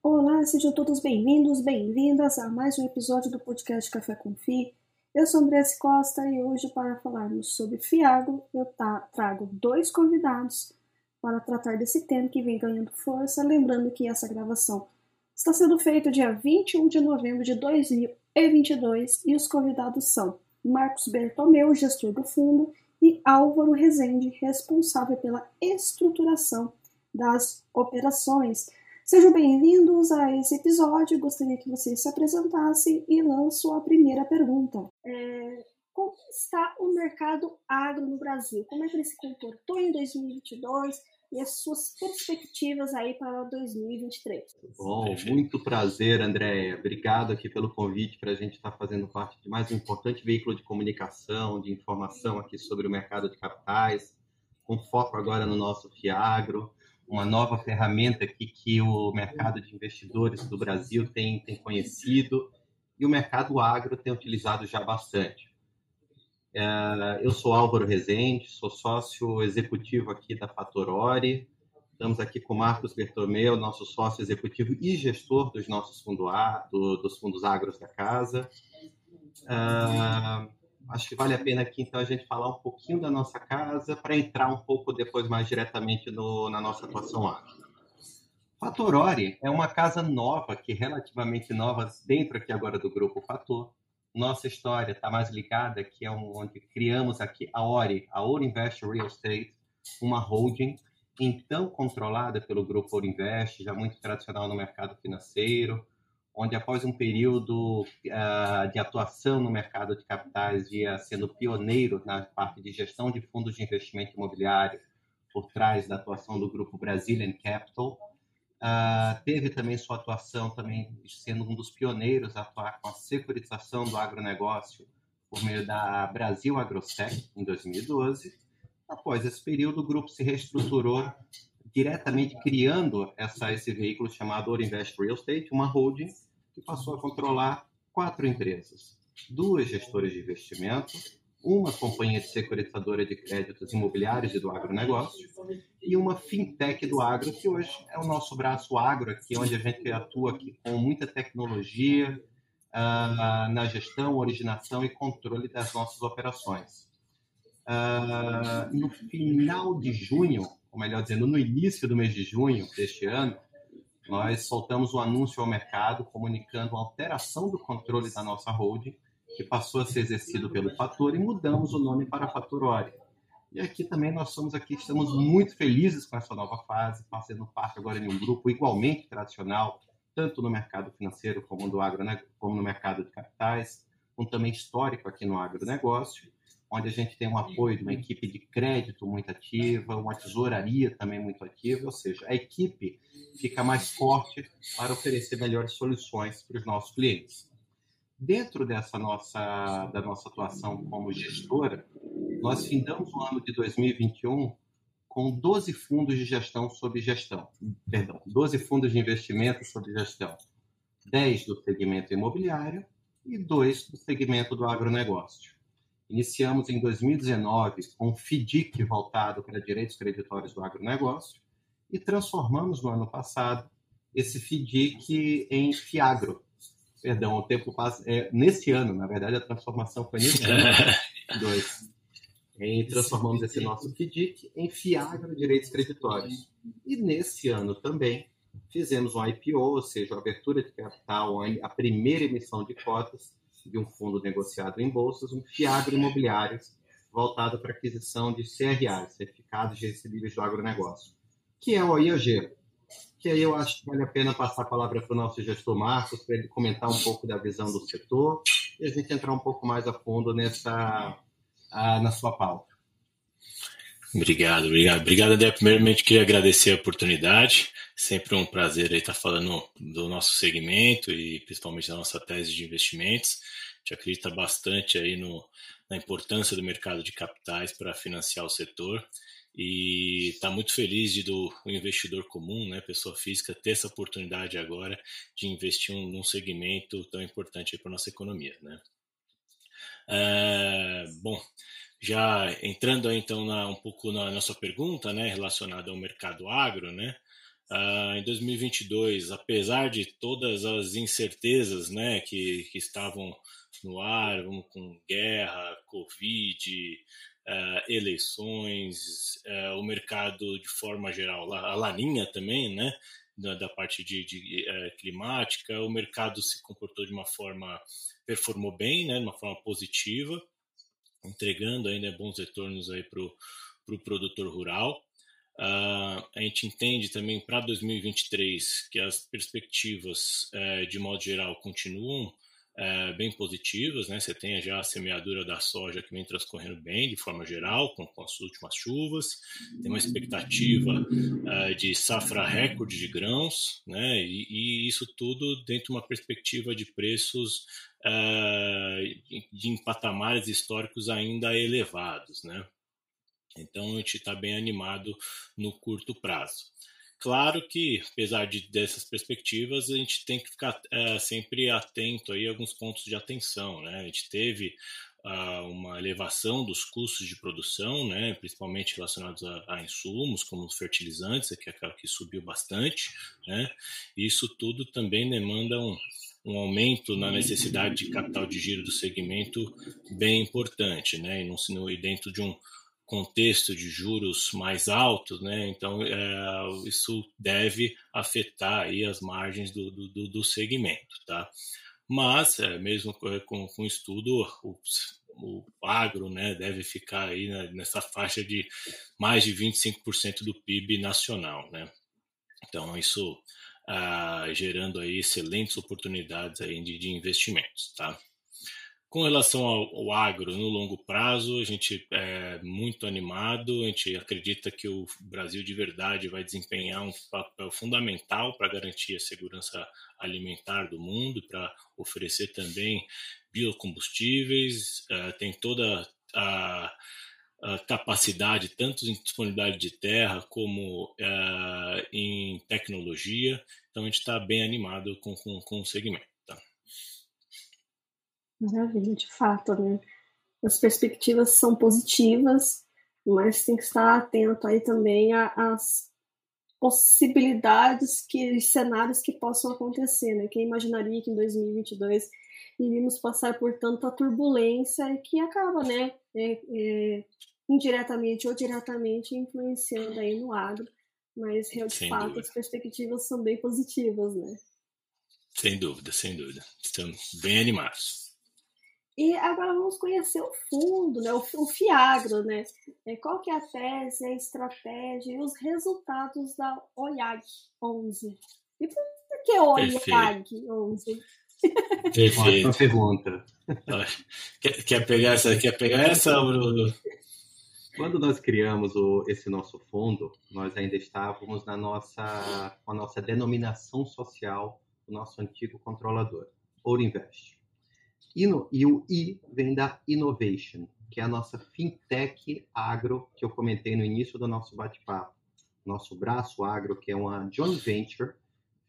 Olá, sejam todos bem-vindos, bem-vindas a mais um episódio do podcast Café com Fi. Eu sou Andressa Costa e hoje, para falarmos sobre Fiago, eu trago dois convidados para tratar desse tema que vem ganhando força. Lembrando que essa gravação está sendo feita dia 21 de novembro de 2022 e os convidados são Marcos Bertomeu, gestor do fundo, e Álvaro Rezende, responsável pela estruturação das operações. Sejam bem-vindos a esse episódio. Gostaria que vocês se apresentassem e lanço a primeira pergunta. É, como está o mercado agro no Brasil? Como é que ele se comportou em 2022 e as suas perspectivas aí para 2023? Bom, muito prazer, Andréia. Obrigado aqui pelo convite para a gente estar fazendo parte de mais um importante veículo de comunicação, de informação aqui sobre o mercado de capitais, com foco agora no nosso Fiagro uma nova ferramenta aqui que o mercado de investidores do Brasil tem, tem conhecido e o mercado agro tem utilizado já bastante. É, eu sou Álvaro Rezende, sou sócio executivo aqui da Fatorori. Estamos aqui com Marcos Bertomeu, nosso sócio executivo e gestor dos nossos fundos, do, dos fundos agros da casa. É, acho que vale a pena aqui então a gente falar um pouquinho da nossa casa para entrar um pouco depois mais diretamente no, na nossa atuação lá. Fatorori é uma casa nova, que relativamente nova dentro aqui agora do grupo Fator. Nossa história está mais ligada que é onde criamos aqui a Ori, a Ouro Invest Real Estate, uma holding então controlada pelo grupo Ouro Invest, já muito tradicional no mercado financeiro, onde após um período uh, de atuação no mercado de capitais, via sendo pioneiro na parte de gestão de fundos de investimento imobiliário, por trás da atuação do grupo Brazilian Capital, uh, teve também sua atuação também sendo um dos pioneiros a atuar com a securitização do agronegócio por meio da Brasil Agrosec em 2012. Após esse período, o grupo se reestruturou diretamente criando essa, esse veículo chamado Orinvest Real Estate, uma holding que passou a controlar quatro empresas, duas gestoras de investimento, uma companhia de securitizadora de créditos imobiliários e do agronegócio e uma fintech do agro, que hoje é o nosso braço agro aqui, onde a gente atua aqui com muita tecnologia uh, na gestão, originação e controle das nossas operações. Uh, no final de junho, ou melhor dizendo, no início do mês de junho deste ano, nós soltamos um anúncio ao mercado comunicando a alteração do controle da nossa holding, que passou a ser exercido pelo Fator, e mudamos o nome para Fatorori. E aqui também nós somos aqui, estamos muito felizes com essa nova fase, fazendo parte agora de um grupo igualmente tradicional, tanto no mercado financeiro como no, agro, como no mercado de capitais, um também histórico aqui no agronegócio, onde a gente tem um apoio de uma equipe de crédito muito ativa, uma tesouraria também muito ativa, ou seja, a equipe fica mais forte para oferecer melhores soluções para os nossos clientes. Dentro dessa nossa da nossa atuação como gestora, nós findamos o ano de 2021 com 12 fundos de gestão sob gestão, perdão, 12 fundos de investimento sob gestão, 10 do segmento imobiliário e 2 do segmento do agronegócio. Iniciamos em 2019 com um FDIC voltado para direitos creditórios do agronegócio e transformamos no ano passado esse FDIC em FIAGRO. Perdão, o tempo passa. É, nesse ano, na verdade, a transformação foi nesse ano. dois. E transformamos esse nosso FDIC em FIAGRO Direitos Creditórios. E nesse ano também fizemos um IPO, ou seja, a abertura de capital, a primeira emissão de cotas de um fundo negociado em bolsas, um FIAGRO imobiliários voltado para aquisição de CRAs, Certificados de Recebíveis do Agronegócio, que é o IAG. Que aí eu acho que vale a pena passar a palavra para o nosso gestor Marcos, para ele comentar um pouco da visão do setor e a gente entrar um pouco mais a fundo nessa, a, na sua pauta. Obrigado, obrigado. Obrigado, André. Primeiramente, queria agradecer a oportunidade. Sempre um prazer estar falando do nosso segmento e principalmente da nossa tese de investimentos. A gente acredita bastante aí no, na importância do mercado de capitais para financiar o setor e está muito feliz de do investidor comum, né, pessoa física, ter essa oportunidade agora de investir um, num segmento tão importante para a nossa economia. Né? É, bom, já entrando então na, um pouco na, sua pergunta, né, relacionada ao mercado agro, né, uh, em 2022, apesar de todas as incertezas, né, que, que estavam no ar, vamos com guerra, covid, uh, eleições, uh, o mercado de forma geral, a laninha também, né, da, da parte de, de uh, climática, o mercado se comportou de uma forma, performou bem, né, de uma forma positiva, entregando ainda bons retornos aí para o pro produtor rural. Uh, a gente entende também para 2023 que as perspectivas, uh, de modo geral, continuam é, bem positivas, né? Você tem já a semeadura da soja que vem transcorrendo bem, de forma geral, com, com as últimas chuvas. Tem uma expectativa é, de safra recorde de grãos, né? E, e, isso tudo dentro de uma perspectiva de preços é, de, em patamares históricos ainda elevados, né? Então a gente está bem animado no curto prazo. Claro que, apesar de, dessas perspectivas, a gente tem que ficar é, sempre atento aí a alguns pontos de atenção. Né? A gente teve uh, uma elevação dos custos de produção, né? principalmente relacionados a, a insumos, como os fertilizantes, que é que subiu bastante. Né? Isso tudo também demanda um, um aumento na necessidade de capital de giro do segmento bem importante, né? E, não, e dentro de um contexto de juros mais altos, né? Então é, isso deve afetar aí as margens do, do, do segmento, tá? Mas é, mesmo com, com estudo o, o agro, né, deve ficar aí nessa faixa de mais de 25% do PIB nacional, né? Então isso ah, gerando aí excelentes oportunidades aí de, de investimentos, tá? Com relação ao, ao, agro no longo prazo, a gente é muito animado, a gente acredita que o Brasil de verdade vai desempenhar um papel fundamental para garantir a segurança alimentar do mundo, para oferecer também biocombustíveis, é, tem toda a, a, capacidade, tanto em disponibilidade de terra como é, em tecnologia, então a gente está bem animado com, com, com o segmento. Maravilha, de fato, né? As perspectivas são positivas, mas tem que estar atento aí também às possibilidades que cenários que possam acontecer, né? Quem imaginaria que em 2022 iríamos passar por tanta turbulência que acaba, né, é, é, indiretamente ou diretamente influenciando aí no agro, mas de sem fato dúvida. as perspectivas são bem positivas, né? Sem dúvida, sem dúvida. Estamos bem animados. E agora vamos conhecer o fundo, né, o, o FIAGRO, né? É, qual que é a tese, a estratégia e os resultados da OIAG 11. E por que OIAG 11? Perfeito. Uma pergunta. Quer, quer, pegar essa? Quer pegar essa, Bruno? Quando nós criamos o, esse nosso fundo, nós ainda estávamos na nossa, com a nossa denominação social, o nosso antigo controlador, Ouro Invest. Ino, e o I vem da Innovation, que é a nossa fintech agro que eu comentei no início do nosso bate-papo. Nosso braço agro, que é uma joint venture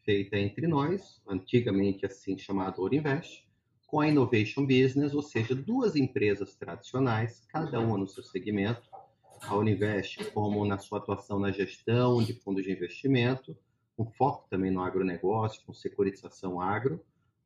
feita entre nós, antigamente assim chamado Ourinvest, com a Innovation Business, ou seja, duas empresas tradicionais, cada uma no seu segmento. A Uninvest, como na sua atuação na gestão de fundos de investimento, com foco também no agronegócio, com securitização agro,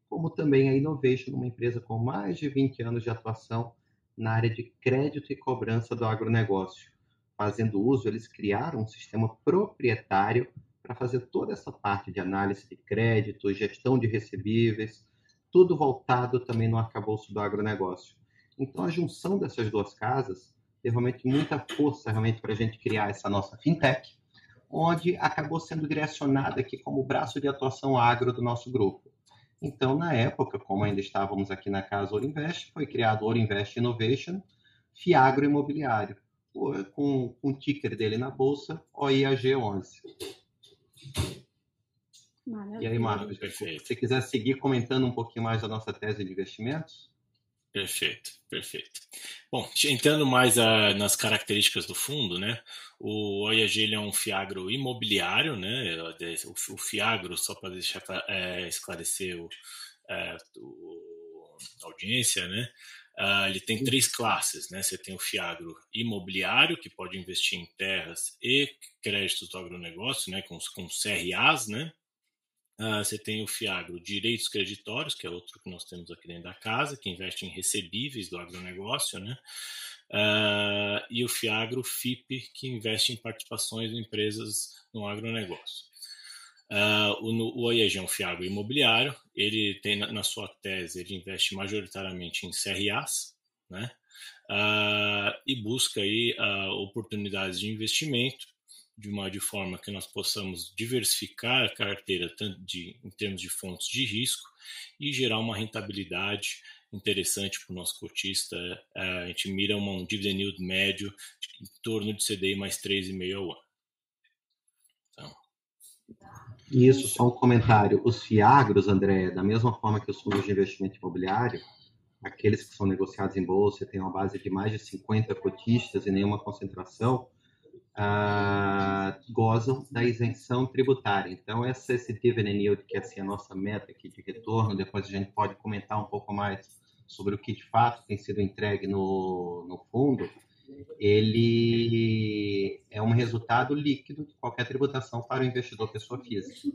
como também a Innovation, uma empresa com mais de 20 anos de atuação na área de crédito e cobrança do agronegócio. Fazendo uso, eles criaram um sistema proprietário para fazer toda essa parte de análise de crédito, gestão de recebíveis, tudo voltado também no arcabouço do agronegócio. Então, a junção dessas duas casas deu realmente muita força realmente para a gente criar essa nossa fintech, onde acabou sendo direcionada aqui como braço de atuação agro do nosso grupo. Então, na época, como ainda estávamos aqui na casa Ourinvest, foi criado o Ourinvest Innovation Fiagro Imobiliário, com, com o ticker dele na bolsa, OIAG11. E aí, Marcos, se você quiser seguir comentando um pouquinho mais da nossa tese de investimentos? Perfeito, perfeito. Bom, entrando mais a, nas características do fundo, né? O OIAG é um fiagro imobiliário, né? O, o fiagro, só para deixar é, esclarecer o, é, o, a audiência, né? Uh, ele tem três classes, né? Você tem o Fiagro imobiliário, que pode investir em terras e créditos do agronegócio, né? Com, com CRAs, né? Uh, você tem o Fiagro Direitos Creditórios, que é outro que nós temos aqui dentro da casa, que investe em recebíveis do agronegócio, né? Uh, e o Fiagro FIP, que investe em participações de empresas no agronegócio. Uh, o, o é um Fiagro Imobiliário, ele tem na, na, sua tese, ele investe majoritariamente em CRAs, né? Uh, e busca aí uh, oportunidades de investimento de uma de forma que nós possamos diversificar a carteira tanto de, em termos de fontes de risco e gerar uma rentabilidade interessante para o nosso cotista. Uh, a gente mira um dividend yield médio em torno de CDI mais 3,5 ao ano. Então, isso, só um comentário. Os fiagros, André, da mesma forma que os fundos de investimento imobiliário, aqueles que são negociados em bolsa, têm uma base de mais de 50 cotistas e nenhuma concentração, uh, gozam da isenção tributária. Então, essa, esse dividend yield, que é assim, a nossa meta aqui de retorno, depois a gente pode comentar um pouco mais sobre o que de fato tem sido entregue no, no fundo, ele é um resultado líquido de qualquer tributação para o investidor pessoa física.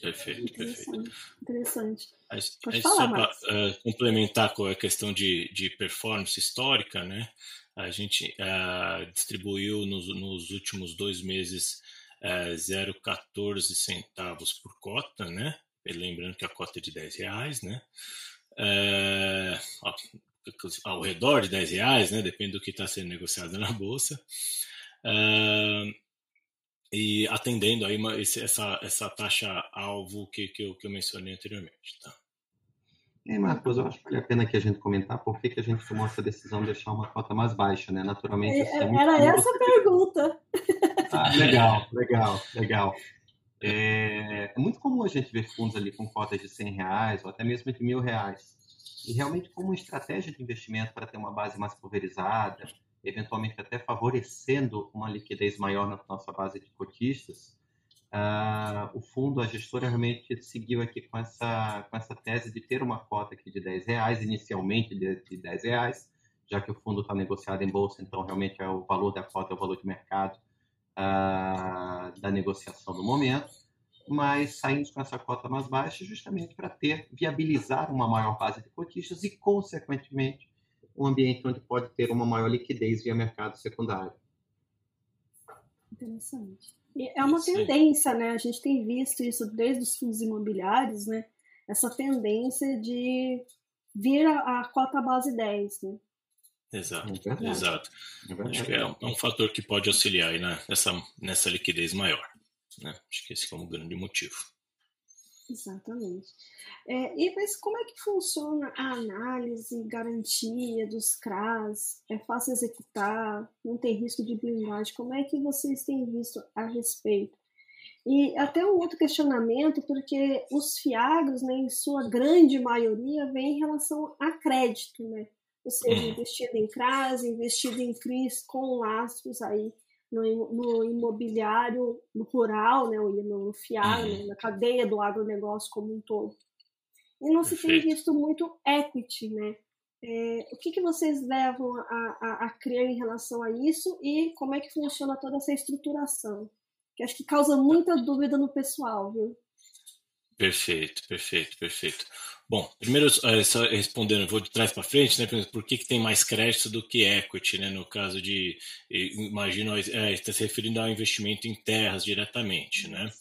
Perfeito, perfeito. Interessante. Aí, só para uh, complementar com a questão de, de performance histórica, né? A gente uh, distribuiu nos, nos, últimos dois meses uh, 0,14 centavos por cota, né? Lembrando que a cota é de 10 reais, né? Uh, ao redor de 10 reais, né? Depende do que está sendo negociado na bolsa. Uh, e atendendo aí uma, essa, essa taxa alvo que, que, eu, que eu mencionei anteriormente. Tá? É, Marcos, eu acho que vale a pena que a gente comentar por que, que a gente tomou essa decisão de deixar uma cota mais baixa, né? Naturalmente. É, é era essa a pergunta. Ah, legal, legal, legal. É, é, muito comum a gente ver fundos ali com cotas de 100 reais ou até mesmo de mil reais e realmente como estratégia de investimento para ter uma base mais pulverizada, eventualmente até favorecendo uma liquidez maior na nossa base de cotistas, uh, o fundo, a gestora realmente seguiu aqui com essa, com essa tese de ter uma cota aqui de 10 reais, inicialmente de, de 10 reais, já que o fundo está negociado em bolsa, então realmente é o valor da cota, é o valor de mercado uh, da negociação do momento mas saímos com essa cota mais baixa justamente para ter, viabilizar uma maior base de cotistas e, consequentemente, um ambiente onde pode ter uma maior liquidez via mercado secundário. Interessante. E é uma tendência, né? A gente tem visto isso desde os fundos imobiliários, né? Essa tendência de vir a, a cota base 10, né? Exato, é exato. É Acho que é um, é um, fator que pode auxiliar aí né, nessa, nessa liquidez maior. Né? Acho que esse é um grande motivo. Exatamente. É, e mas como é que funciona a análise, garantia dos CRAS? É fácil executar? Não tem risco de blindagem? Como é que vocês têm visto a respeito? E até um outro questionamento, porque os fiagros, né, em sua grande maioria, vem em relação a crédito, né? Ou seja, uhum. investido em CRAS, investido em CRIs com lastros aí no, no imobiliário, no rural, né, no FIAR, uhum. né, na cadeia do agronegócio como um todo. E não se tem visto muito equity, né? É, o que, que vocês levam a, a, a crer em relação a isso e como é que funciona toda essa estruturação? Que acho que causa muita dúvida no pessoal, viu? Perfeito, perfeito, perfeito. Bom, primeiro, é, só respondendo, vou de trás para frente, né? Por que, que tem mais crédito do que equity, né? No caso de, imagino, é, está se referindo ao investimento em terras diretamente, né?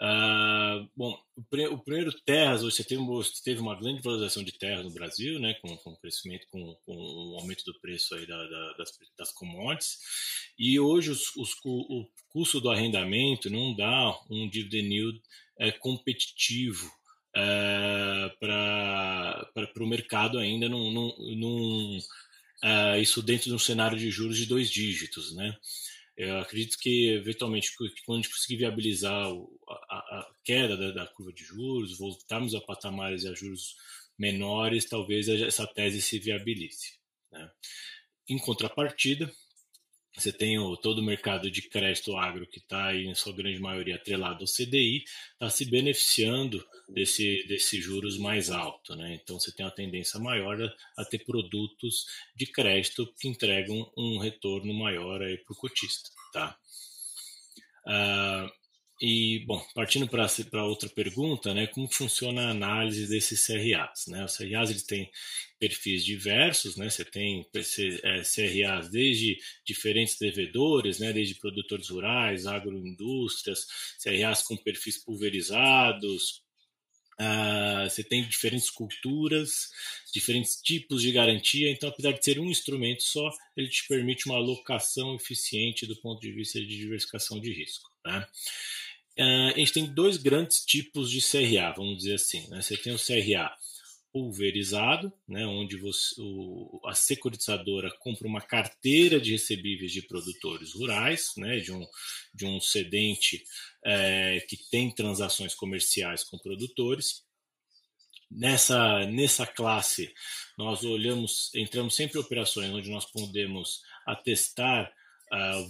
Uh, bom, o, primeiro terras, você teve, teve, uma grande valorização de terras no Brasil, né? Com, com o crescimento, com, com, o aumento do preço aí da, da, das, das commodities, e hoje os, os, o custo do arrendamento não dá um dividend yield é, competitivo é, para o mercado ainda num, num, num isso dentro de um cenário de juros de dois dígitos, né? Eu acredito que, eventualmente, quando a gente conseguir viabilizar a, a queda da, da, curva de juros, voltarmos a patamares a juros menores, talvez essa tese se viabilize. Né? Em contrapartida, você tem o, todo o mercado de crédito agro que está, em sua grande maioria, atrelado ao CDI, está se beneficiando desse, desse juros mais alto. Né? Então, você tem uma tendência maior a, a ter produtos de crédito que entregam um retorno maior para o cotista. Tá? Uh, e, bom, partindo para outra pergunta, né, como funciona a análise desses CRAs? Né? Os CRAs eles têm perfis diversos, né? você tem CRAs é, desde diferentes devedores, né, desde produtores rurais, agroindústrias, CRAs com perfis pulverizados, Uh, você tem diferentes culturas, diferentes tipos de garantia, então, apesar de ser um instrumento só, ele te permite uma alocação eficiente do ponto de vista de diversificação de risco. Né? Uh, a gente tem dois grandes tipos de CRA, vamos dizer assim. Né? Você tem o CRA pulverizado, né, onde você, o, a securitizadora compra uma carteira de recebíveis de produtores rurais, né, de, um, de um cedente é, que tem transações comerciais com produtores. Nessa, nessa classe, nós olhamos, entramos sempre em operações onde nós podemos atestar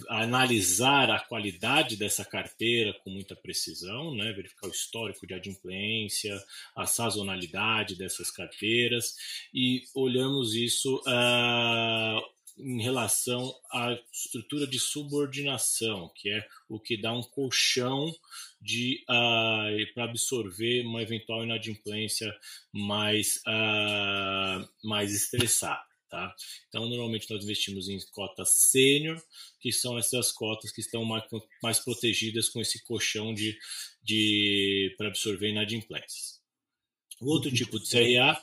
analisar a qualidade dessa carteira com muita precisão, né, verificar o histórico de adimplência, a sazonalidade dessas carteiras e olhamos isso uh, em relação à estrutura de subordinação, que é o que dá um colchão de uh, para absorver uma eventual inadimplência mais, uh, mais estressada. Tá? Então, normalmente nós investimos em cotas sênior, que são essas cotas que estão mais, mais protegidas com esse colchão de, de para absorver inadimplências. O outro tipo de CRA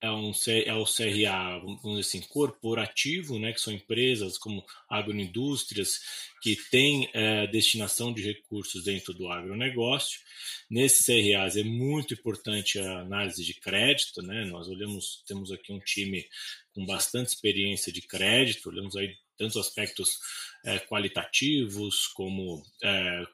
é, um, é o CRA, vamos dizer assim, corporativo, né, que são empresas como agroindústrias que têm é, destinação de recursos dentro do agronegócio. Nesses CRAs é muito importante a análise de crédito, né? Nós olhamos, temos aqui um time com bastante experiência de crédito, olhamos aí tanto aspectos é, qualitativos como é,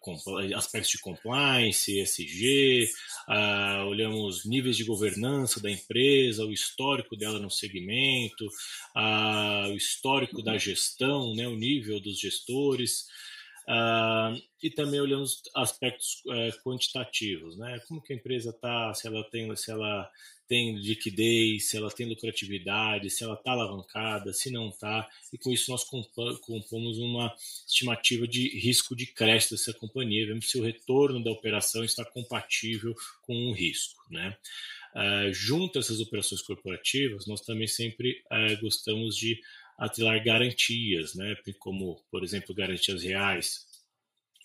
aspectos de compliance, ESG, ah, olhamos níveis de governança da empresa, o histórico dela no segmento, ah, o histórico da gestão, né, o nível dos gestores. Uh, e também olhamos aspectos uh, quantitativos, né? Como que a empresa está, se ela tem, se ela tem liquidez, se ela tem lucratividade, se ela está alavancada, se não está, e com isso nós compomos uma estimativa de risco de crédito dessa companhia, vemos se o retorno da operação está compatível com o risco, né? Uh, junto a essas operações corporativas, nós também sempre uh, gostamos de atrelar garantias, né, como, por exemplo, garantias reais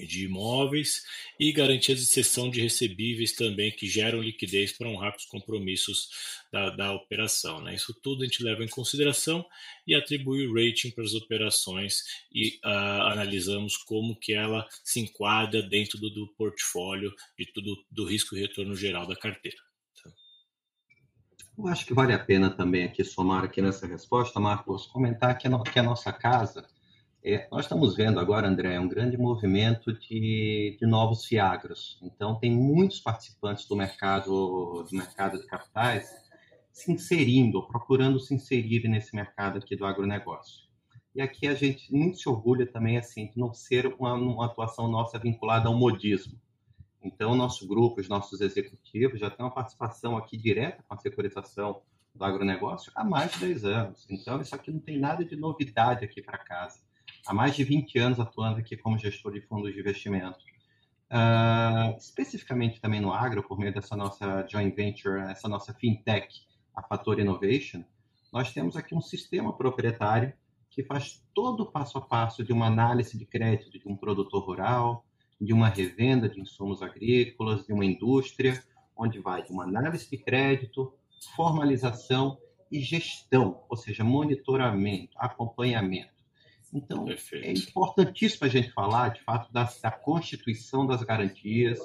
de imóveis e garantias de cessão de recebíveis também que geram liquidez para honrar os compromissos da, da operação. Né? Isso tudo a gente leva em consideração e atribui o rating para as operações e uh, analisamos como que ela se enquadra dentro do, do portfólio de tudo do risco e retorno geral da carteira. Eu acho que vale a pena também aqui somar aqui nessa resposta, Marcos, comentar que no, que a nossa casa, é, nós estamos vendo agora, André, um grande movimento de, de novos fiagros. Então, tem muitos participantes do mercado, do mercado de capitais se inserindo, procurando se inserir nesse mercado aqui do agronegócio. E aqui a gente muito se orgulha também assim de não ser uma, uma atuação nossa vinculada ao modismo. Então, nosso grupo, os nossos executivos já têm uma participação aqui direta com a securitização do agronegócio há mais de 10 anos. Então, isso aqui não tem nada de novidade aqui para casa. Há mais de 20 anos atuando aqui como gestor de fundos de investimento. Uh, especificamente também no agro, por meio dessa nossa joint venture, essa nossa fintech, a Fator Innovation, nós temos aqui um sistema proprietário que faz todo o passo a passo de uma análise de crédito de um produtor rural, de uma revenda de insumos agrícolas, de uma indústria, onde vai de uma análise de crédito, formalização e gestão, ou seja, monitoramento, acompanhamento. Então, Perfeito. é importantíssimo a gente falar, de fato, da, da, constituição das garantias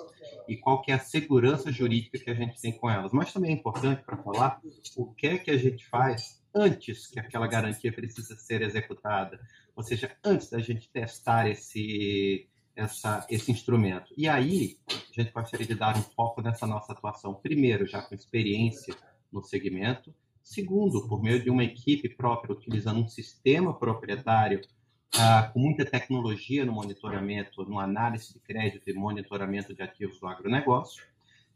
e qual que é a segurança jurídica que a gente tem com elas. Mas também é importante para falar o que é que a gente faz antes que aquela garantia precisa ser executada, ou seja, antes da gente testar esse, essa, esse instrumento. E aí, a gente gostaria de dar um foco nessa nossa atuação, primeiro, já com experiência no segmento, segundo, por meio de uma equipe própria, utilizando um sistema proprietário ah, com muita tecnologia no monitoramento, no análise de crédito e monitoramento de ativos do agronegócio.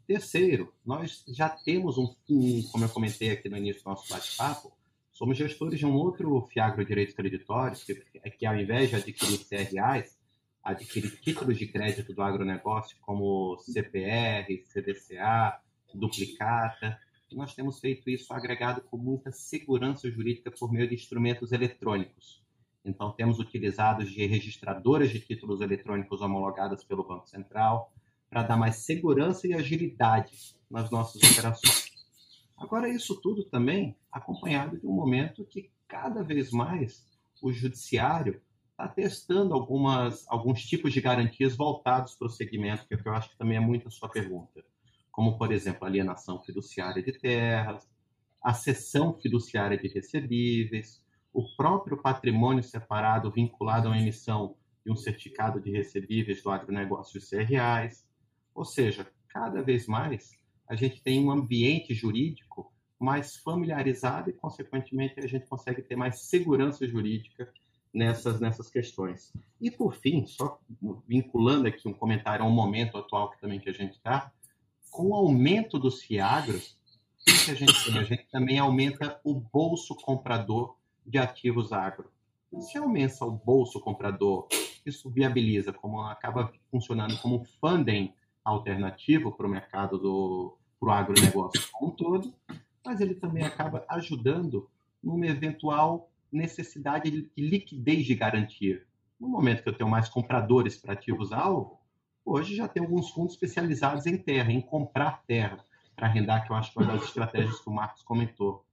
Terceiro, nós já temos um, um como eu comentei aqui no início do nosso bate-papo, somos gestores de um outro Fiagro Direitos Creditórios, que, que ao invés de adquirir CRAs, adquirir títulos de crédito do agronegócio, como CPR, CDCA, duplicata. nós temos feito isso agregado com muita segurança jurídica por meio de instrumentos eletrônicos. Então, temos utilizado de registradoras de títulos eletrônicos homologadas pelo Banco Central para dar mais segurança e agilidade nas nossas operações. Agora, isso tudo também acompanhado de um momento que cada vez mais o judiciário está testando algumas, alguns tipos de garantias voltados para o segmento, que, é que eu acho que também é muito a sua pergunta, como, por exemplo, alienação fiduciária de terras, a cessão fiduciária de recebíveis, o próprio patrimônio separado vinculado à emissão de um certificado de recebíveis do agronegócio e CRAs. Ou seja, cada vez mais a gente tem um ambiente jurídico mais familiarizado e, consequentemente, a gente consegue ter mais segurança jurídica nessas, nessas questões. E, por fim, só vinculando aqui um comentário ao momento atual que também que a gente está, com o aumento dos fiagros, o que a gente tem? A gente também aumenta o bolso comprador de ativos agro. Se aumenta o bolso comprador, isso viabiliza, como acaba funcionando como um funding alternativo para o mercado do pro agronegócio como um todo, mas ele também acaba ajudando numa eventual necessidade de liquidez de garantia. No momento que eu tenho mais compradores para ativos-alvo, hoje já tem alguns fundos especializados em terra, em comprar terra para arrendar, que eu acho que é uma das estratégias que o Marcos comentou.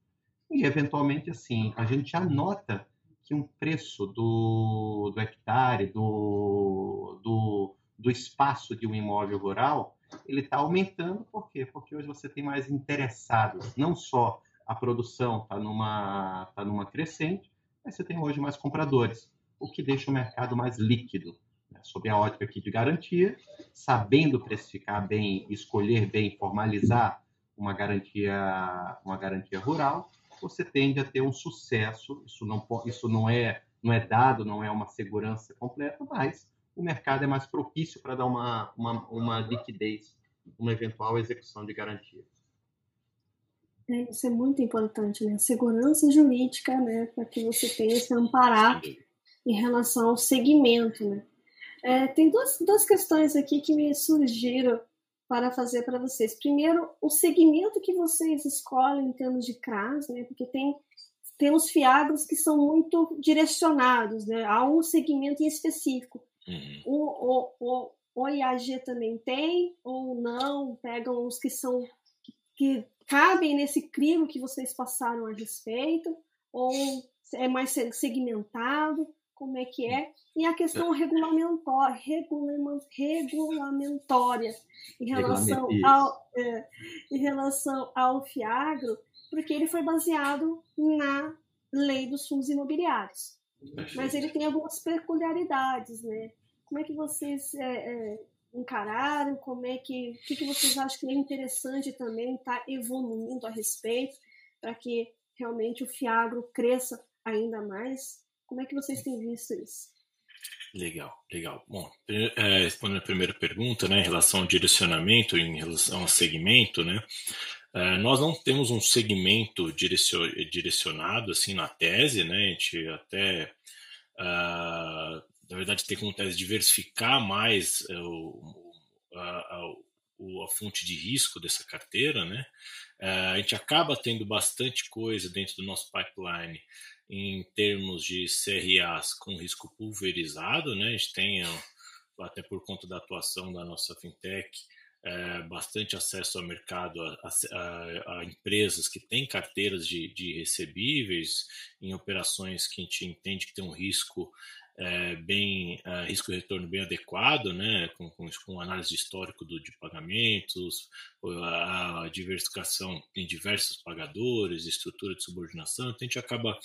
E, eventualmente, assim, a gente já nota que um preço do, do hectare, do, do, do espaço de um imóvel rural, ele está aumentando. Por quê? Porque hoje você tem mais interessados. Não só a produção está numa, tá numa crescente, mas você tem hoje mais compradores, o que deixa o mercado mais líquido. Né? Sob a ótica aqui de garantia, sabendo precificar bem, escolher bem, formalizar uma garantia, uma garantia rural, você tende a ter um sucesso. Isso não, isso não é não é dado, não é uma segurança completa, mas o mercado é mais propício para dar uma, uma, uma liquidez, uma eventual execução de garantia. É, isso é muito importante, né? Segurança jurídica, né? Para que você tenha esse amparar em relação ao segmento, né? É, tem duas, duas questões aqui que me surgiram para fazer para vocês. Primeiro, o segmento que vocês escolhem em termos de CRAS, né? Porque tem temos fiagros que são muito direcionados né, a um segmento em específico. Uhum. O, o, o, o IAG também tem, ou não, pegam os que são que cabem nesse crime que vocês passaram a respeito, ou é mais segmentado? Como é que é, e a questão regulamentória, regulamentória em relação ao, é, em relação ao FIAGRO, porque ele foi baseado na lei dos fundos imobiliários. Mas ele tem algumas peculiaridades, né? Como é que vocês é, é, encararam? Como é que, o que, que vocês acham que é interessante também estar tá evoluindo a respeito para que realmente o Fiagro cresça ainda mais? Como é que vocês têm visto isso? Legal, legal. Bom, é, respondendo a primeira pergunta, né, em relação ao direcionamento, em relação ao segmento, né, é, nós não temos um segmento direcionado assim na tese, né, a gente até, uh, na verdade, tem como tese diversificar mais é, o, a, a, a fonte de risco dessa carteira, né, é, a gente acaba tendo bastante coisa dentro do nosso pipeline em termos de CRAs com risco pulverizado, né? A gente tem, até por conta da atuação da nossa fintech, é, bastante acesso ao mercado a, a, a, empresas que têm carteiras de, de recebíveis em operações que a gente entende que tem um risco é, bem é, risco retorno bem adequado, né, com, com, com análise histórico do, de pagamentos, a, a, diversificação em diversos pagadores, estrutura de subordinação, então a gente acaba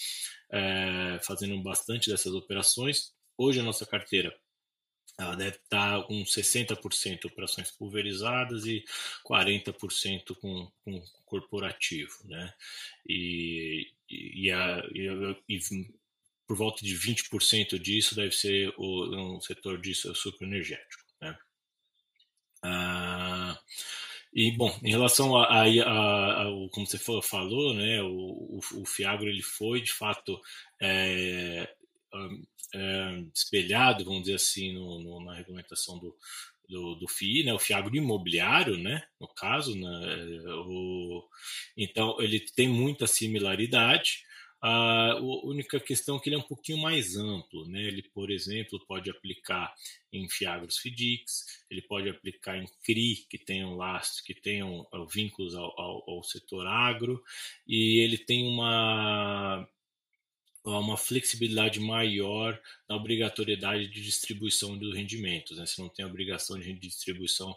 é, fazendo bastante dessas operações. Hoje a nossa carteira ela deve estar com 60% operações pulverizadas e 40% com, com corporativo, né? E, e, a, e, e por volta de 20% disso deve ser o, um setor de sucroenergético. Né? Ah, e, bom, em relação a, a, a, a como você falou, né, o, o, Fiagro ele foi, de fato, é, é, espelhado, vamos dizer assim, no, no, na regulamentação do, do, do FII, né, o Fiagro imobiliário, né, no caso, né, o, então ele tem muita similaridade, a única questão é que ele é um pouquinho mais amplo, né? Ele, por exemplo, pode aplicar em Fiagros FIDIX, ele pode aplicar em CRI, que tenham lastros, que tenham uh, vínculos ao, ao, ao, setor agro, e ele tem uma, uma flexibilidade maior na obrigatoriedade de distribuição dos rendimentos. Né? Você não tem a obrigação de distribuição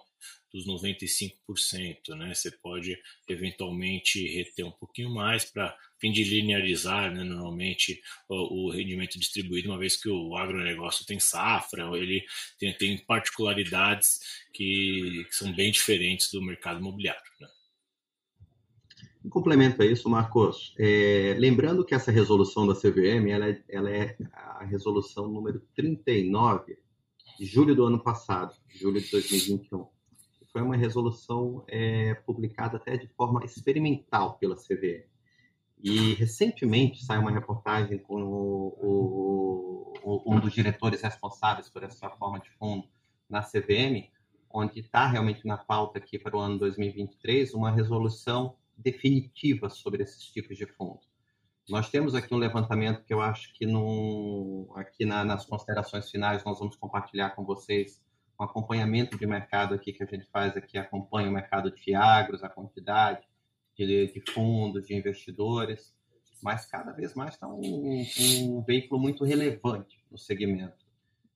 dos 95%, né? Você pode eventualmente reter um pouquinho mais para fim de linearizar, né, normalmente o, o, rendimento distribuído, uma vez que o agronegócio tem safra, ele tem, tem particularidades que, que, são bem diferentes do mercado imobiliário. Né? Em complemento a isso, Marcos, é, lembrando que essa resolução da CVM ela é, ela é a resolução número 39 de julho do ano passado, julho de 2021 foi uma resolução é, publicada até de forma experimental pela CVM. E recentemente saiu uma reportagem com o, o, um dos diretores responsáveis por essa forma de fundo na CVM, onde está realmente na pauta aqui para o ano 2023 uma resolução definitiva sobre esses tipos de fundo. Nós temos aqui um levantamento que eu acho que no, aqui na, nas considerações finais nós vamos compartilhar com vocês um acompanhamento de mercado aqui que a gente faz aqui, acompanha o mercado de fiagros, a quantidade de, de fundos, de investidores, mas cada vez mais está um, um, veículo muito relevante no segmento.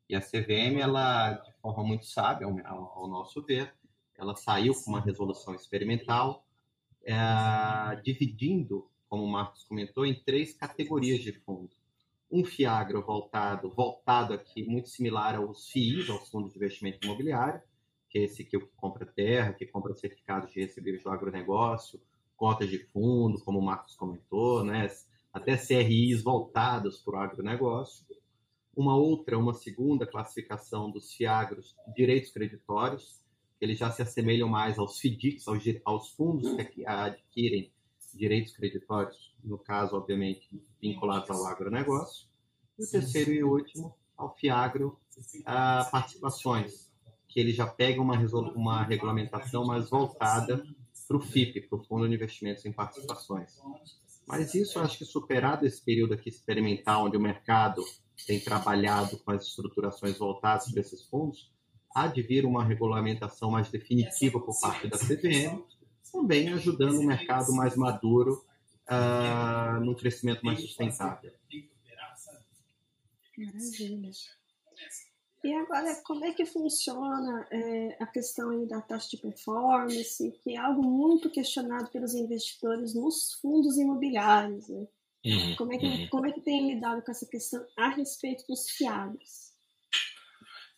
E a CVM, ela, de forma muito sábia, ao, ao nosso ver, ela saiu com uma resolução experimental, é, dividindo, como o Marcos comentou, em três categorias de fundo um Fiagro voltado, voltado aqui, muito similar aos FIIs, aos fundos de investimento imobiliário, que é esse que compra terra, que compra certificados de recebíveis do agronegócio, cotas de fundo, como o Marcos comentou, né? até CRIs voltados para o agronegócio. Uma outra, uma segunda classificação dos FIAGROS, direitos creditórios, eles já se assemelham mais aos FIDICs, aos, aos fundos que adquirem direitos creditórios, no caso, obviamente, vinculados ao agronegócio. E o terceiro e último, ao FIAGRO, a participações, que ele já pega uma, uma regulamentação mais voltada para o FIP, para o Fundo de Investimentos em Participações. Mas isso, acho que superado esse período aqui experimental, onde o mercado tem trabalhado com as estruturações voltadas para esses fundos, há de vir uma regulamentação mais definitiva por parte da CVM, também ajudando o mercado mais maduro uh, num crescimento mais sustentável. Maravilha. E agora, como é que funciona é, a questão da taxa de performance, que é algo muito questionado pelos investidores nos fundos imobiliários, né? Uhum, como, é que, uhum. como é que tem lidado com essa questão a respeito dos fiados?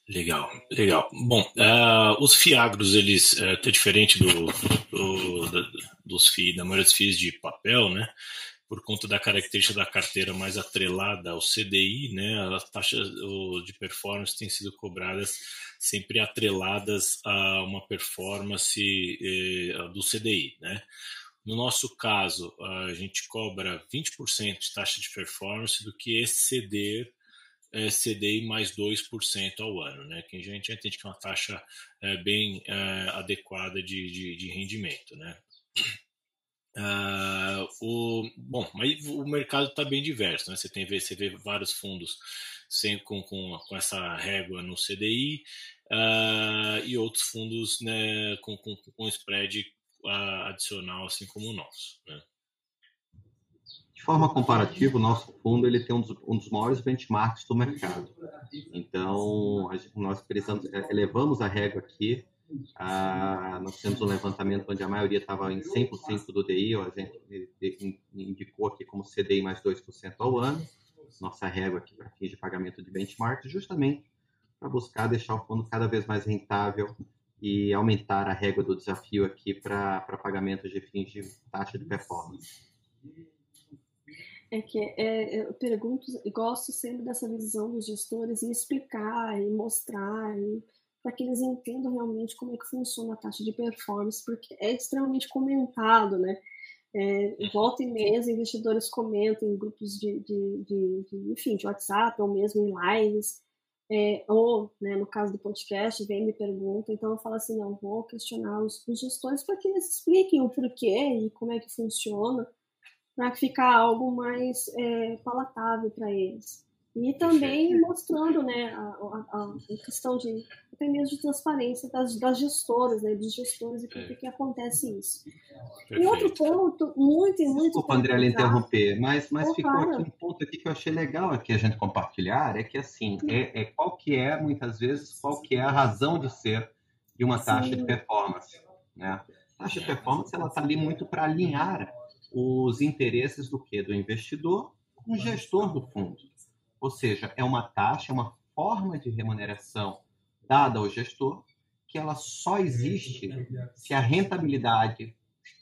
Legal, legal. Bom, uh, os fiagros, eles, uh, até diferente do, do, dos FII, da maioria dos FIIs de papel, né? Por conta da característica da carteira mais atrelada ao CDI, né? As taxas de performance têm sido cobradas sempre atreladas a uma performance eh, do CDI, né? No nosso caso, a gente cobra 20% de taxa de performance do que exceder é, CDI mais 2% ao ano, né? que a gente entende que é uma taxa é, bem é, adequada de, de, de, rendimento. Né? Uh, o, bom, mas o mercado está bem diverso, né? Você tem você vê vários fundos sem, com, com, com essa régua no CDI ah, e outros fundos né, com, com, com spread uh, adicional, assim como o nosso. Né? De forma comparativa, o nosso fundo ele tem um dos, um dos maiores benchmarks do mercado. Então, nós precisamos, é, elevamos a régua aqui. Ah, nós temos um levantamento onde a maioria estava em 100% do DI, a gente indicou aqui como CDI mais 2% ao ano. Nossa régua aqui para fins de pagamento de benchmark, justamente para buscar deixar o fundo cada vez mais rentável e aumentar a régua do desafio aqui para pagamentos de fins de taxa de performance. É que é, eu pergunto, gosto sempre dessa visão dos gestores e explicar e mostrar para que eles entendam realmente como é que funciona a taxa de performance, porque é extremamente comentado, né? É, volta e meia, investidores comentam em grupos de, de, de, de, enfim, de WhatsApp ou mesmo em lives, é, ou, né, no caso do podcast, vem me pergunta, então eu falo assim, não, vou questionar os, os gestores para que eles expliquem o porquê e como é que funciona, para ficar algo mais é, palatável para eles. E também mostrando né, a, a, a, questão de até mesmo de transparência das, das gestoras, né, dos gestores e por que, que acontece isso. Perfeito. E outro ponto muito, muito. Desculpa, André, interromper, mas, mas oh, ficou aqui um ponto aqui que eu achei legal aqui a gente compartilhar, é que assim, é, é qual que é, muitas vezes, qual que é a razão de ser de uma taxa Sim. de performance. Né? A taxa de performance ela está ali muito para alinhar os interesses do que? Do investidor com o gestor do fundo. Ou seja, é uma taxa, é uma forma de remuneração dada ao gestor que ela só existe se a rentabilidade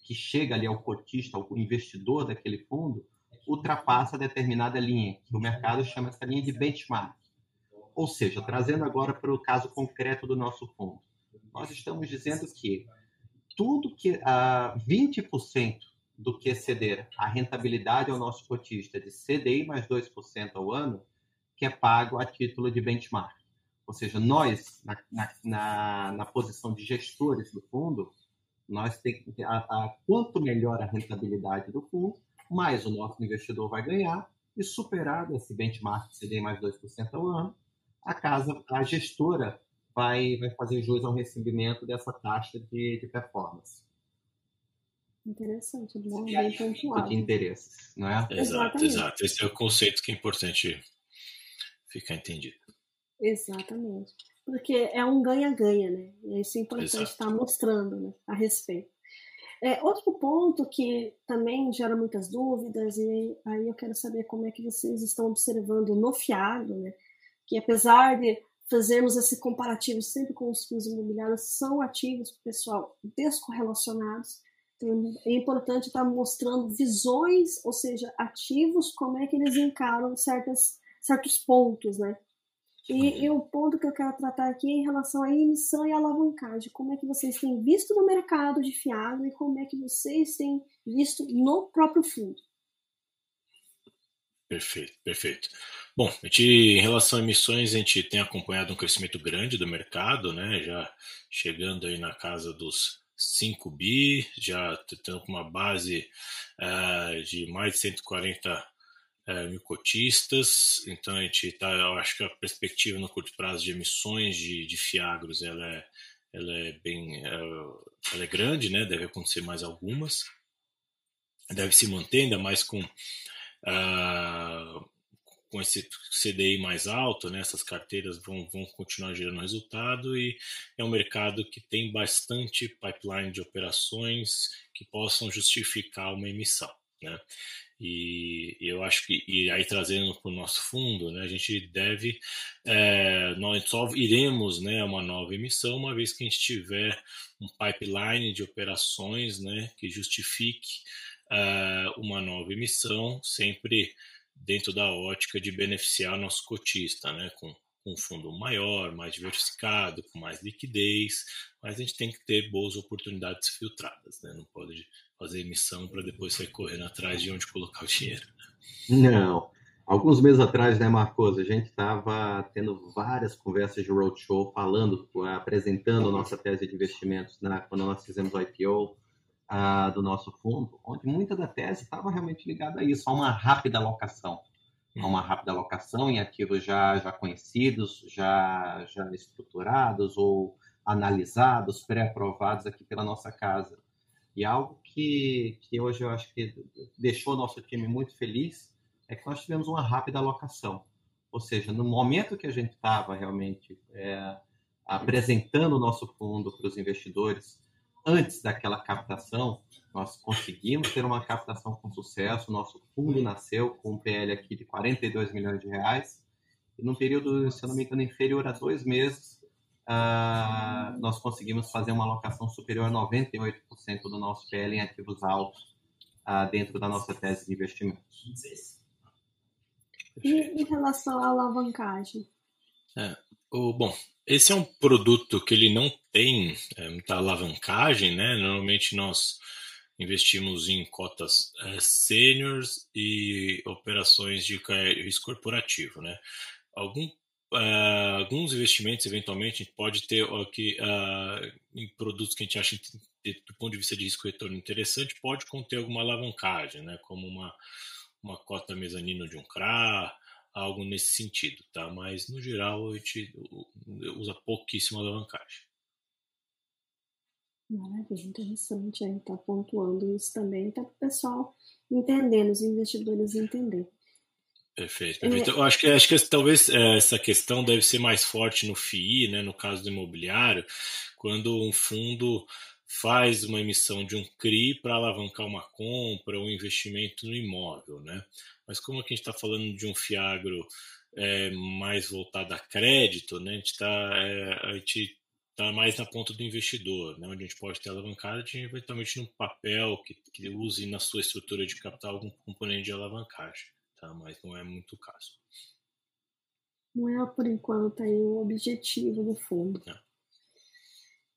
que chega ali ao cotista, ao investidor daquele fundo, ultrapassa determinada linha, que o mercado chama essa linha de benchmark. Ou seja, trazendo agora para o caso concreto do nosso fundo, nós estamos dizendo que tudo que uh, 20% do que ceder a rentabilidade ao nosso cotista de CDI mais 2% ao ano, que é pago a título de benchmark. Ou seja, nós, na, na, na posição de gestores do fundo, nós temos a, a, quanto melhor a rentabilidade do fundo, mais o nosso investidor vai ganhar, e superado esse benchmark CDI mais 2% ao ano, a casa, a gestora vai, vai fazer jus ao recebimento dessa taxa de, de performance. Interessante, bom, bem pontuado. De interesses, não é? Exato, Exatamente. exato. Esse é o conceito que é importante ficar entendido. Exatamente. Porque é um ganha-ganha, né? E isso é importante Exato. estar mostrando né, a respeito. É, outro ponto que também gera muitas dúvidas, e aí eu quero saber como é que vocês estão observando no fiado, né? Que apesar de fazermos esse comparativo sempre com os fundos imobiliários, são ativos, pessoal, descorrelacionados. É importante estar mostrando visões, ou seja, ativos, como é que eles encaram certas certos pontos, né? E, e, o ponto que eu quero tratar aqui é em relação à emissão e alavancagem. Como é que vocês têm visto no mercado de fiado e como é que vocês têm visto no próprio fundo? Perfeito, perfeito. Bom, a gente, em relação a emissões, a gente tem acompanhado um crescimento grande do mercado, né? Já chegando aí na casa dos 5 bi, já tendo uma base uh, de mais de 140 é, mil cotistas, então a gente tá, eu acho que a perspectiva no curto prazo de emissões de, de fiagros ela é, ela é bem, é, ela é grande, né? Deve acontecer mais algumas, deve se manter ainda mais com uh, com esse CDI mais alto, né, essas carteiras vão, vão continuar gerando resultado e é um mercado que tem bastante pipeline de operações que possam justificar uma emissão. Né? E, eu acho que, e aí trazendo para o nosso fundo, né, a gente deve, é, nós só iremos né, uma nova emissão uma vez que a gente tiver um pipeline de operações né, que justifique uh, uma nova emissão, sempre dentro da ótica de beneficiar nosso cotista, né, com, com um fundo maior, mais diversificado, com mais liquidez, mas a gente tem que ter boas oportunidades filtradas, né, não pode fazer emissão para depois sair correndo atrás de onde colocar o dinheiro. Não. Alguns meses atrás, né, Marcos, a gente estava tendo várias conversas de roadshow, falando, apresentando a nossa tese de investimentos né, quando nós fizemos o IPO do nosso fundo, onde muita da tese estava realmente ligada a isso, a uma rápida alocação. A uma rápida alocação em ativos já, já conhecidos, já, já estruturados ou analisados, pré-aprovados aqui pela nossa casa. E algo que, que hoje eu acho que deixou nosso time muito feliz é que nós tivemos uma rápida alocação. Ou seja, no momento que a gente estava realmente é, apresentando o nosso fundo para os investidores, antes daquela captação, nós conseguimos ter uma captação com sucesso. Nosso fundo nasceu com um PL aqui de 42 milhões de reais. E num período, se eu não me engano, inferior a dois meses, uh, nós conseguimos fazer uma alocação superior a 98% do nosso PL em ativos altos uh, dentro da nossa tese de investimentos. E em relação à alavancagem? É, bom, esse é um produto que ele não tem é, muita alavancagem, né? Normalmente nós investimos em cotas é, seniors e operações de risco corporativo, né? Algum, uh, alguns investimentos, eventualmente, pode ter aqui uh, em produtos que a gente acha, do ponto de vista de risco retorno interessante, pode conter alguma alavancagem, né? Como uma, uma cota mezanino de um CRA, algo nesse sentido, tá? Mas no geral a gente usa pouquíssima alavancagem. Maravilha, interessante aí tá pontuando isso também, para o pessoal entender, os investidores entender. Perfeito, perfeito. É... Eu acho que, acho que talvez é, essa questão deve ser mais forte no FII, né, no caso do imobiliário, quando um fundo faz uma emissão de um CRI para alavancar uma compra ou um investimento no imóvel, né? Mas como aqui a gente está falando de um fiagro é, mais voltado a crédito, né? A gente está é, tá mais na ponta do investidor, né? Onde a gente pode ter alavancagem eventualmente num papel que, que use na sua estrutura de capital algum componente de alavancagem, tá? Mas não é muito o caso. Não é por enquanto aí o objetivo do fundo. Não.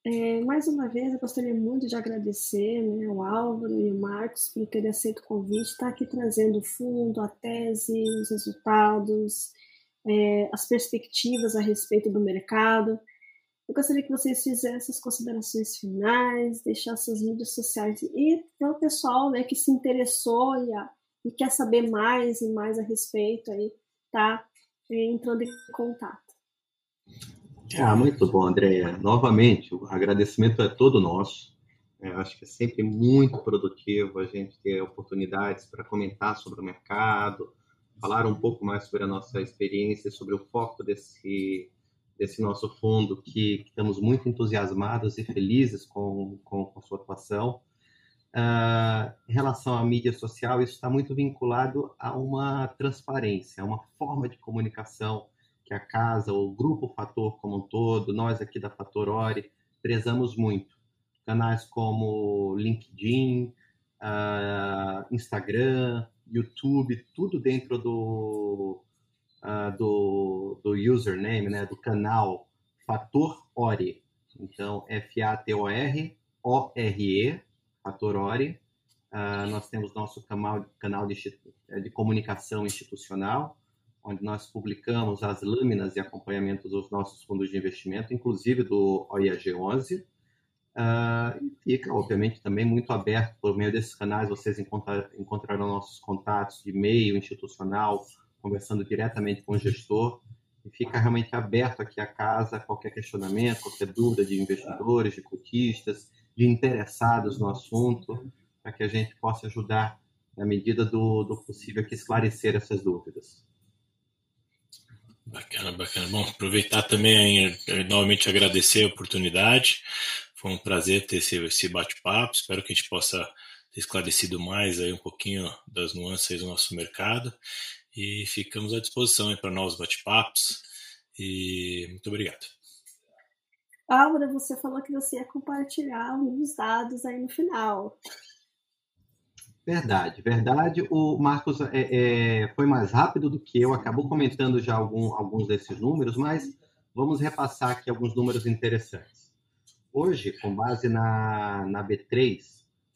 É, mais uma vez, eu gostaria muito de agradecer né, ao Álvaro e ao Marcos por terem aceito o convite, estar aqui trazendo o fundo, a tese, os resultados, é, as perspectivas a respeito do mercado. Eu gostaria que vocês fizessem as considerações finais, deixassem as mídias sociais e para o pessoal né, que se interessou e, a, e, quer saber mais e mais a respeito aí, tá é, entrando em contato. Ah, muito bom, Andréia. Novamente, o agradecimento é todo nosso. É, acho que é sempre muito produtivo a gente ter oportunidades para comentar sobre o mercado, falar um pouco mais sobre a nossa experiência, sobre o foco desse, desse nosso fundo, que, que estamos muito entusiasmados e felizes com, com, com sua atuação. Uh, em relação à mídia social, isso está muito vinculado a uma transparência, a uma forma de comunicação que a casa, o grupo Fator como um todo, nós aqui da Fator Ori, prezamos muito. Canais como LinkedIn, uh, Instagram, YouTube, tudo dentro do, uh, do, do username, né, do canal Fator Ori. Então, F-A-T-O-R, O-R-E, Fator Ori. Uh, nós temos nosso canal, canal de, de comunicação institucional, onde nós publicamos as lâminas e acompanhamentos dos nossos fundos de investimento, inclusive do OIAG 11. Uh, e fica, obviamente, também muito aberto por meio desses canais. Vocês encontrar, encontrarão nossos contatos de e-mail institucional, conversando diretamente com o gestor. E fica realmente aberto aqui a casa, qualquer questionamento, qualquer dúvida de investidores, de cotistas, de interessados no assunto, para que a gente possa ajudar, na medida do, do possível, a esclarecer essas dúvidas. Bacana, bacana. Bom, aproveitar também, novamente agradecer a oportunidade. Foi um prazer ter esse, esse bate-papo. Espero que a gente possa ter esclarecido mais aí um pouquinho das nuances do nosso mercado. E ficamos à disposição para novos bate-papos. E muito obrigado. Álvaro, você falou que você ia compartilhar alguns dados aí no final. Verdade, verdade. O Marcos é, é, foi mais rápido do que eu, acabou comentando já algum, alguns desses números, mas vamos repassar aqui alguns números interessantes. Hoje, com base na, na B3,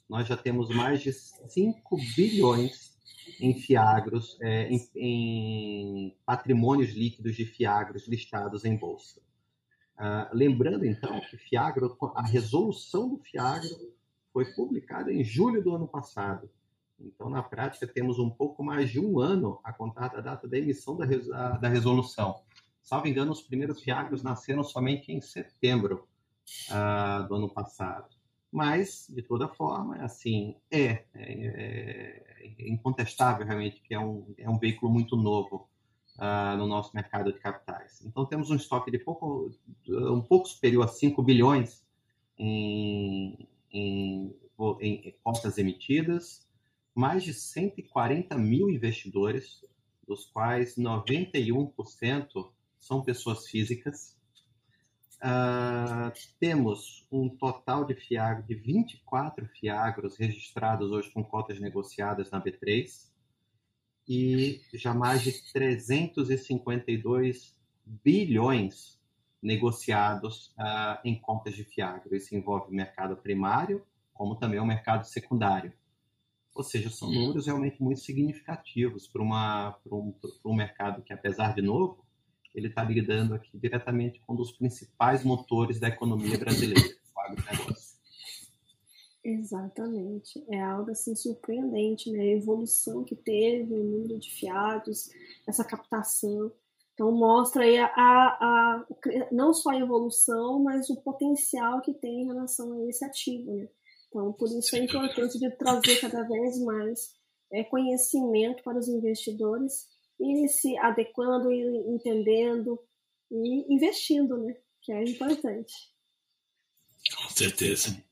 nós já temos mais de 5 bilhões em fiagros, é, em, em, patrimônios líquidos de fiagros listados em bolsa. Uh, lembrando, então, que fiagro, a resolução do fiagro foi publicada em julho do ano passado. Então, na prática, temos um pouco mais de um ano a contar da data da emissão da, da resolução. Salvo engano, os primeiros fiagros nasceram somente em setembro uh, do ano passado. Mas, de toda forma, assim, é, é, é incontestável realmente que é um, é um veículo muito novo uh, no nosso mercado de capitais. Então, temos um estoque de pouco, um pouco superior a 5 bilhões em, em, em cotas emitidas, mais de 140 mil investidores, dos quais 91% são pessoas físicas. Uh, temos um total de Fiagro de 24 Fiagros registrados hoje com cotas negociadas na B3 e já mais de 352 bilhões negociados uh, em contas de Fiagro. Isso envolve o mercado primário, como também o mercado secundário. Ou seja, são números realmente muito significativos para, um, um mercado que, apesar de novo, ele está lidando aqui diretamente com um dos principais motores da economia brasileira, o agronegócio. Exatamente. É algo assim surpreendente, né? A evolução que teve, o número de fiados, essa captação. Então mostra aí a, a, a, não só a evolução, mas o potencial que tem em relação a esse ativo, né? Então por isso é importante de trazer cada vez mais é, conhecimento para os investidores e se adequando e entendendo e investindo, né? Que é importante. Com certeza.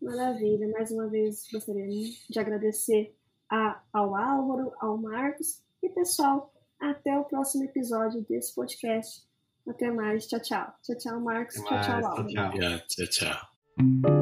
Maravilha. Mais uma vez gostaria de agradecer a, ao Álvaro, ao Marcos e pessoal. Até o próximo episódio desse podcast. Até mais. Tchau, tchau. Tchau, tchau, Marcos. Tchau, tchau, Álvaro. Tchau, tchau. tchau.